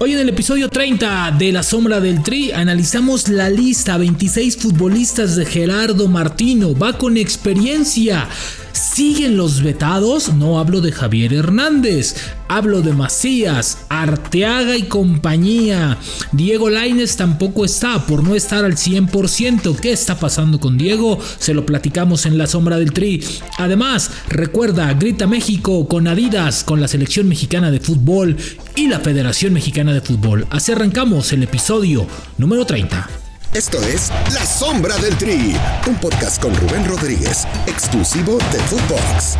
Hoy en el episodio 30 de La Sombra del Tri analizamos la lista 26 futbolistas de Gerardo Martino. Va con experiencia. ¿Siguen los vetados? No hablo de Javier Hernández, hablo de Macías, Arteaga y compañía. Diego Laines tampoco está, por no estar al 100%. ¿Qué está pasando con Diego? Se lo platicamos en la sombra del tri. Además, recuerda, grita México con Adidas, con la selección mexicana de fútbol y la Federación Mexicana de Fútbol. Así arrancamos el episodio número 30. Esto es La Sombra del Tri, un podcast con Rubén Rodríguez, exclusivo de Footbox.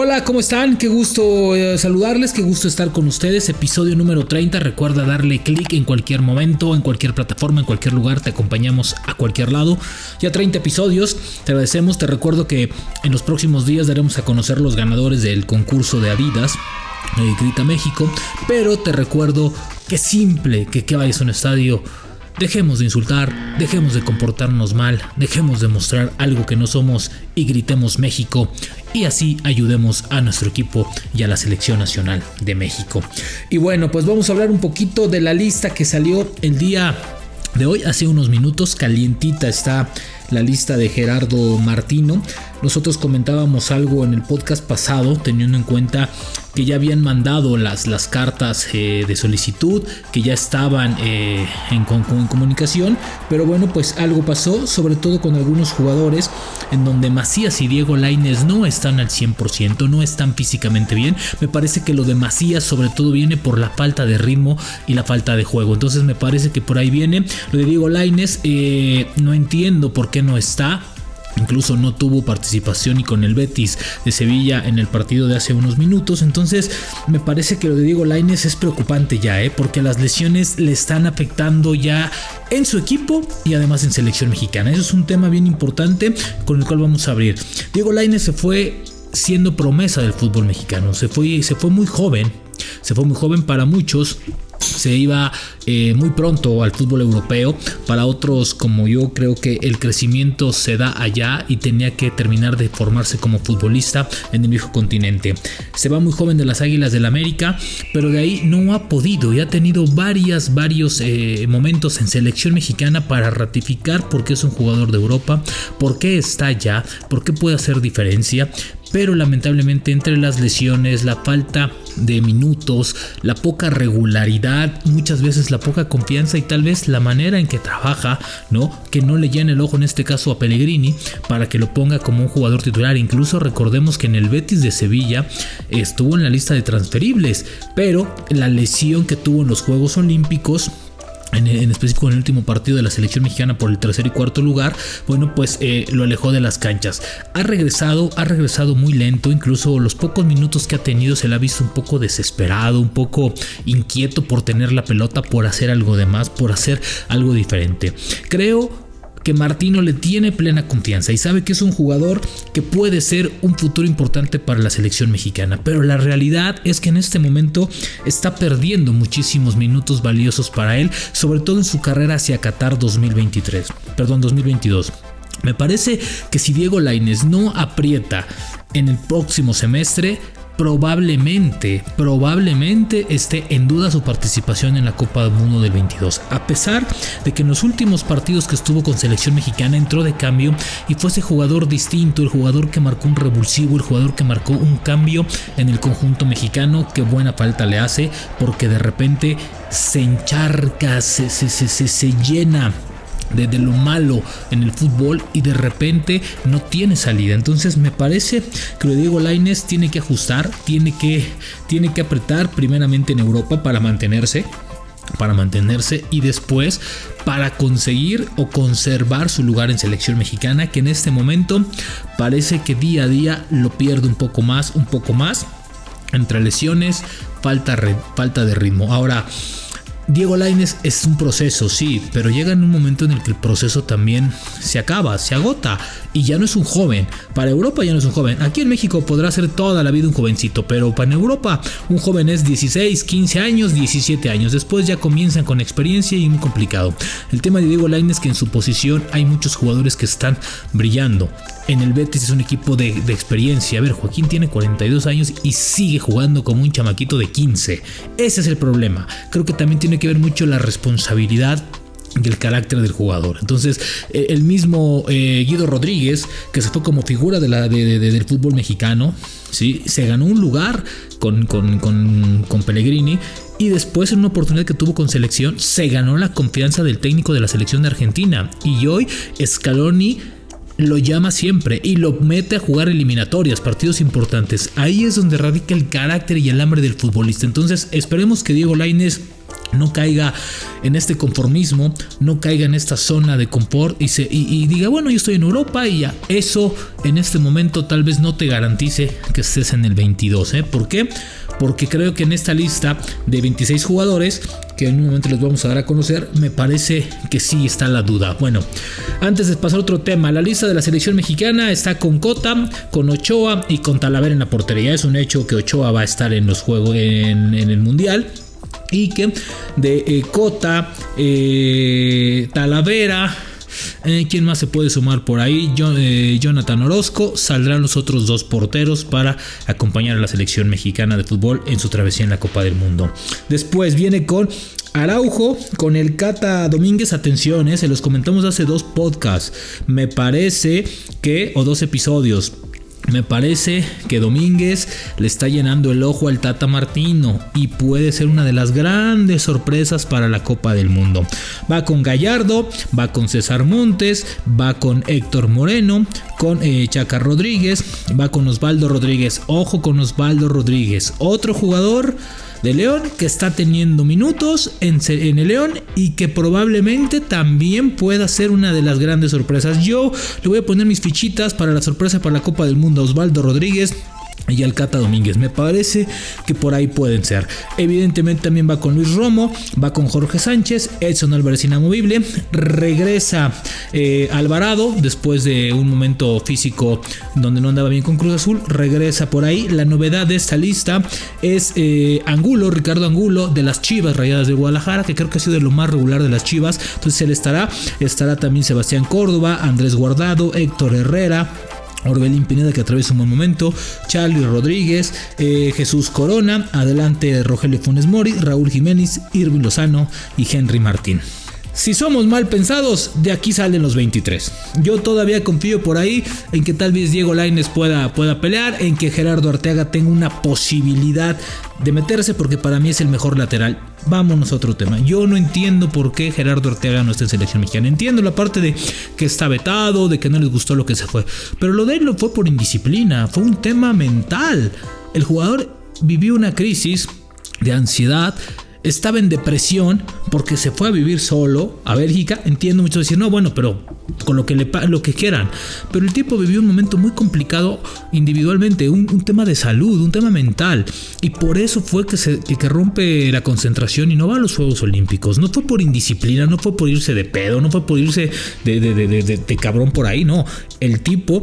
Hola, ¿cómo están? Qué gusto eh, saludarles, qué gusto estar con ustedes. Episodio número 30. Recuerda darle clic en cualquier momento, en cualquier plataforma, en cualquier lugar. Te acompañamos a cualquier lado. Ya 30 episodios. Te agradecemos. Te recuerdo que en los próximos días daremos a conocer los ganadores del concurso de Adidas. Eh, Grita México. Pero te recuerdo que simple que que vayas a un estadio Dejemos de insultar, dejemos de comportarnos mal, dejemos de mostrar algo que no somos y gritemos México y así ayudemos a nuestro equipo y a la selección nacional de México. Y bueno, pues vamos a hablar un poquito de la lista que salió el día de hoy, hace unos minutos, calientita está la lista de Gerardo Martino. Nosotros comentábamos algo en el podcast pasado, teniendo en cuenta que ya habían mandado las, las cartas eh, de solicitud, que ya estaban eh, en, comunicación, pero bueno, pues algo pasó, sobre todo con algunos jugadores, en donde Macías y Diego Laines no están al 100%, no están físicamente bien. Me parece que lo de Macías sobre todo viene por la falta de ritmo y la falta de juego. Entonces me parece que por ahí viene. Lo de Diego Laines, eh, no entiendo por qué no está. Incluso no tuvo participación y con el Betis de Sevilla en el partido de hace unos minutos. Entonces me parece que lo de Diego Laines es preocupante ya, ¿eh? porque las lesiones le están afectando ya en su equipo y además en selección mexicana. Eso es un tema bien importante con el cual vamos a abrir. Diego Laines se fue siendo promesa del fútbol mexicano. Se fue, se fue muy joven. Se fue muy joven para muchos se iba eh, muy pronto al fútbol europeo. Para otros como yo creo que el crecimiento se da allá y tenía que terminar de formarse como futbolista en el viejo continente. Se va muy joven de las Águilas del América, pero de ahí no ha podido y ha tenido varias, varios eh, momentos en selección mexicana para ratificar por qué es un jugador de Europa, por qué está allá, por qué puede hacer diferencia pero lamentablemente entre las lesiones, la falta de minutos, la poca regularidad, muchas veces la poca confianza y tal vez la manera en que trabaja, ¿no? Que no le llene el ojo en este caso a Pellegrini para que lo ponga como un jugador titular. Incluso recordemos que en el Betis de Sevilla estuvo en la lista de transferibles, pero la lesión que tuvo en los Juegos Olímpicos en, específico en el último partido de la selección mexicana por el tercer y cuarto lugar, bueno, pues eh, lo alejó de las canchas. Ha regresado, ha regresado muy lento, incluso los pocos minutos que ha tenido se le ha visto un poco desesperado, un poco inquieto por tener la pelota, por hacer algo de más, por hacer algo diferente. Creo que Martino le tiene plena confianza y sabe que es un jugador que puede ser un futuro importante para la selección mexicana. Pero la realidad es que en este momento está perdiendo muchísimos minutos valiosos para él, sobre todo en su carrera hacia Qatar 2023, perdón, 2022. Me parece que si Diego Laines no aprieta en el próximo semestre, probablemente, probablemente esté en duda su participación en la Copa del Mundo del 22. A pesar de que en los últimos partidos que estuvo con selección mexicana entró de cambio y fue ese jugador distinto, el jugador que marcó un revulsivo, el jugador que marcó un cambio en el conjunto mexicano, que buena falta le hace porque de repente se encharca, se, se, se, se llena de, lo malo en el fútbol y de repente no tiene salida. Entonces me parece que lo Diego Laines tiene que ajustar, tiene que, tiene que apretar primeramente en Europa para mantenerse para mantenerse y después para conseguir o conservar su lugar en selección mexicana que en este momento parece que día a día lo pierde un poco más, un poco más entre lesiones, falta, falta de ritmo. Ahora, Diego Laines es un proceso, sí, pero llega en un momento en el que el proceso también se acaba, se agota. Y ya no es un joven. Para Europa ya no es un joven. Aquí en México podrá ser toda la vida un jovencito, pero para Europa un joven es 16, 15 años, 17 años. Después ya comienzan con experiencia y muy complicado. El tema de Diego Lainez es que en su posición hay muchos jugadores que están brillando. En el Betis es un equipo de, de, experiencia. A ver, Joaquín tiene 42 años y sigue jugando como un chamaquito de 15. Ese es el problema. Creo que también tiene que ver mucho la responsabilidad y el carácter del jugador. Entonces, eh, el mismo eh, Guido Rodríguez, que se fue como figura de la, de, del fútbol mexicano, ¿sí? se ganó un lugar con, con, con, con Pellegrini y después en una oportunidad que tuvo con selección se ganó la confianza del técnico de la selección de Argentina y hoy Scaloni lo llama siempre y lo mete a jugar eliminatorias, partidos importantes. Ahí es donde radica el carácter y el hambre del futbolista. Entonces esperemos que Diego Lainez no caiga en este conformismo, no caiga en esta zona de confort y, diga, bueno, yo estoy en Europa y ya. Eso en este momento tal vez no te garantice que estés en el 22. ¿eh? ¿Por qué? Porque creo que en esta lista de 26 jugadores, que en un momento les vamos a dar a conocer, me parece que sí está la duda. Bueno, antes de pasar a otro tema, la lista de la selección mexicana está con Cota, con Ochoa y con Talavera en la portería. Es un hecho que Ochoa va a estar en los juegos en el Mundial que de eh, Cota, eh, Talavera, eh, ¿Quién más se puede sumar por ahí? Jonathan Orozco. Saldrán los otros dos porteros para acompañar a la selección mexicana de fútbol en su travesía en la Copa del Mundo. Después viene con Araujo con el Cata Domínguez, atención, se los comentamos hace dos podcasts. Me parece que, o dos episodios. Me parece que Domínguez le está llenando el ojo al Tata Martino y puede ser una de las grandes sorpresas para la Copa del Mundo. Va con Gallardo, va con César Montes, va con Héctor Moreno, con eh, Chaca Rodríguez, va con Osvaldo Rodríguez. Ojo con Osvaldo Rodríguez, otro jugador de León que está teniendo minutos en, en, el León y que probablemente también pueda ser una de las grandes sorpresas. Yo le voy a poner mis fichitas para la sorpresa para la Copa del Mundo. Osvaldo Rodríguez y Alcata Domínguez. Me parece que por ahí pueden ser. Evidentemente también va con Luis Romo, va con Jorge Sánchez, Edson Álvarez inamovible, regresa eh, Alvarado después de un momento físico donde no andaba bien con Cruz Azul, regresa por ahí. La novedad de esta lista es eh, Angulo, Ricardo Angulo de las Chivas Rayadas de Guadalajara, que creo que ha sido de lo más regular de las Chivas. Entonces él estará, estará también Sebastián Córdoba, Andrés Guardado, Héctor Herrera. Orbelín Pineda que atraviesa un buen momento, Charlie Rodríguez, eh, Jesús Corona, adelante Rogelio Funes Mori, Raúl Jiménez, Irving Lozano y Henry Martín. Si somos mal pensados, de aquí salen los 23. Yo todavía confío por ahí en que tal vez Diego Laines pueda, pueda pelear, en que Gerardo Arteaga tenga una posibilidad de meterse, porque para mí es el mejor lateral. Vámonos a otro tema. Yo no entiendo por qué Gerardo Arteaga no está en selección mexicana. Entiendo la parte de que está vetado, de que no les gustó lo que se fue. Pero lo de él no fue por indisciplina, fue un tema mental. El jugador vivió una crisis de ansiedad estaba en depresión porque se fue a vivir solo a Bélgica. Entiendo mucho decir, no, bueno, pero con lo que, le, lo que quieran. Pero el tipo vivió un momento muy complicado individualmente, un, tema de salud, un tema mental. Y por eso fue que, se, que, rompe la concentración y no va a los Juegos Olímpicos. No fue por indisciplina, no fue por irse de pedo, no fue por irse de, de, cabrón por ahí, no. El tipo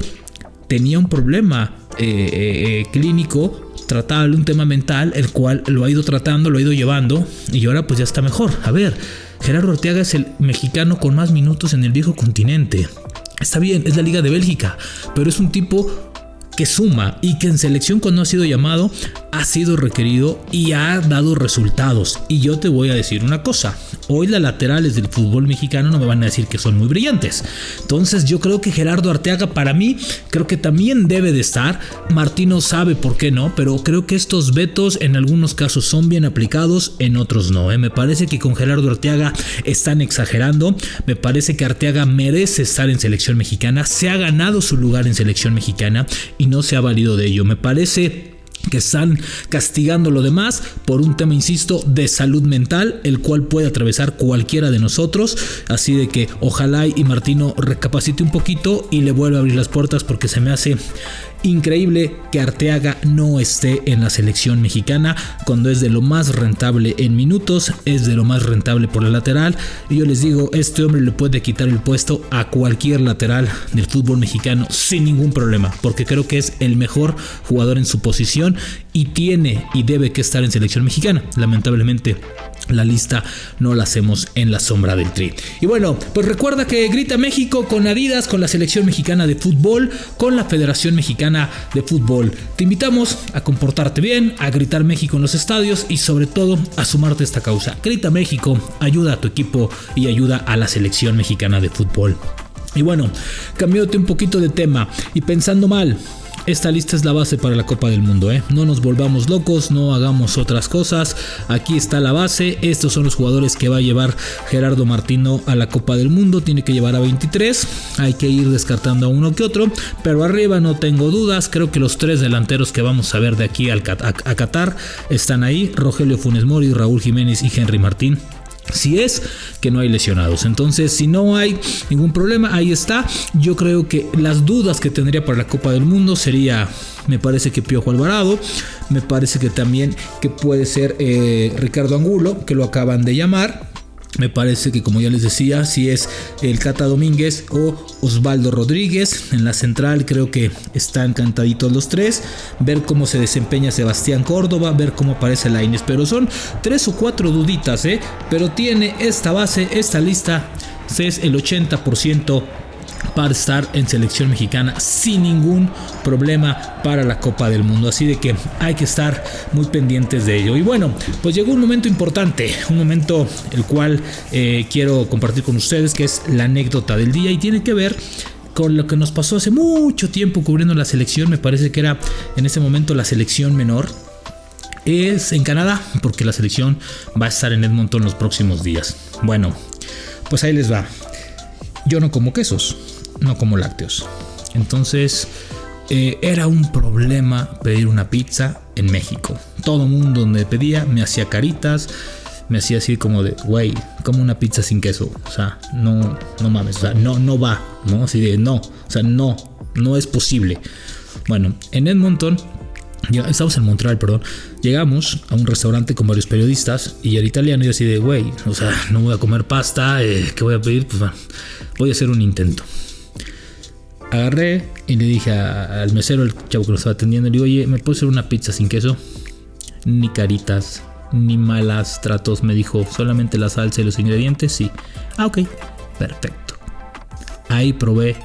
tenía un problema eh, eh, eh, clínico tratable, un tema mental, el cual lo ha ido tratando, lo ha ido llevando y ahora pues ya está mejor. A ver, Gerardo Ortega es el mexicano con más minutos en el viejo continente. Está bien, es la Liga de Bélgica, pero es un tipo que suma y que en selección cuando ha sido llamado ha sido requerido y ha dado resultados. Y yo te voy a decir una cosa, hoy las laterales del fútbol mexicano no me van a decir que son muy brillantes. Entonces yo creo que Gerardo Arteaga para mí creo que también debe de estar. Martino sabe por qué no, pero creo que estos vetos en algunos casos son bien aplicados, en otros no. ¿eh? Me parece que con Gerardo Arteaga están exagerando. Me parece que Arteaga merece estar en selección mexicana, se ha ganado su lugar en selección mexicana no se ha valido de ello. Me parece que están castigando lo demás por un tema, insisto, de salud mental, el cual puede atravesar cualquiera de nosotros. Así de que ojalá y Martino recapacite un poquito y le vuelva a abrir las puertas porque se me hace increíble que Arteaga no esté en la selección mexicana cuando es de lo más rentable en minutos, es de lo más rentable por la lateral. Y yo les digo, este hombre le puede quitar el puesto a cualquier lateral del fútbol mexicano sin ningún problema, porque creo que es el mejor jugador en su posición y tiene y debe que estar en selección mexicana. Lamentablemente la lista no la hacemos en la sombra del tri. Y bueno, pues recuerda que grita México con Adidas, con la selección mexicana de fútbol, con la Federación Mexicana de Fútbol. Te invitamos a comportarte bien, a gritar México en los estadios y sobre todo a sumarte a esta causa. Grita México, ayuda a tu equipo y ayuda a la selección mexicana de fútbol. Y bueno, cambiándote un poquito de tema y pensando mal, esta lista es la base para la Copa del Mundo, ¿eh? No nos volvamos locos, no hagamos otras cosas. Aquí está la base. Estos son los jugadores que va a llevar Gerardo Martino a la Copa del Mundo. Tiene que llevar a 23. Hay que ir descartando a uno que otro. Pero arriba no tengo dudas. Creo que los tres delanteros que vamos a ver de aquí a Qatar están ahí. Rogelio Funes Mori, Raúl Jiménez y Henry Martín si es que no hay lesionados. Entonces, si no hay ningún problema, ahí está. Yo creo que las dudas que tendría para la Copa del Mundo sería, me parece que Piojo Alvarado, me parece que también que puede ser eh, Ricardo Angulo, que lo acaban de llamar. Me parece que, como ya les decía, si es el Cata Domínguez o Osvaldo Rodríguez. En la central creo que están encantaditos los tres. Ver cómo se desempeña Sebastián Córdoba, ver cómo aparece Laines. Pero son tres o cuatro duditas, ¿eh? Pero tiene esta base, esta lista, es el 80% para estar en selección mexicana sin ningún problema para la Copa del Mundo. Así de que hay que estar muy pendientes de ello. Y bueno, pues llegó un momento importante, un momento el cual eh, quiero compartir con ustedes, que es la anécdota del día y tiene que ver con lo que nos pasó hace mucho tiempo cubriendo la selección. Me parece que era en ese momento la selección menor. Es en Canadá, porque la selección va a estar en Edmonton los próximos días. Bueno, pues ahí les va. Yo no como quesos no como lácteos. Entonces eh, era un problema pedir una pizza en México. Todo mundo me pedía me hacía caritas, me hacía así como de, güey, como una pizza sin queso. O sea, no, no mames, o sea, no, no va, ¿no? Así de, no, o sea, no, no es posible. Bueno, en Edmonton Estamos en Montreal, perdón. Llegamos a un restaurante con varios periodistas y el italiano y así de, güey, o sea, no voy a comer pasta, eh, ¿qué voy a pedir? Pues bueno, voy a hacer un intento agarré y le dije al mesero, el chavo que lo estaba atendiendo, le digo, oye, ¿me puedes hacer una pizza sin queso? Ni caritas, ni malas tratos. Me dijo, solamente la salsa y los ingredientes, sí. Ah, ok, perfecto. Ahí probé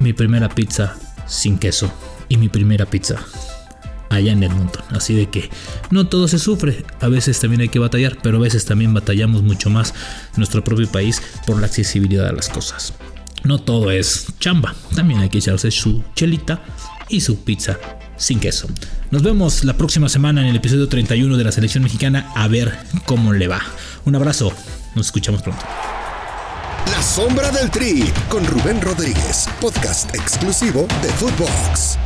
mi primera pizza sin queso y mi primera pizza allá en Edmonton. Así de que no todo se sufre, a veces también hay que batallar, pero a veces también batallamos mucho más nuestro propio país por la accesibilidad a las cosas no todo es chamba. También hay que echarse su chelita y su pizza sin queso. Nos vemos la próxima semana en el episodio 31 de la selección mexicana a ver cómo le va. Un abrazo, nos escuchamos pronto. La sombra del tri con Rubén Rodríguez, podcast exclusivo de Footbox.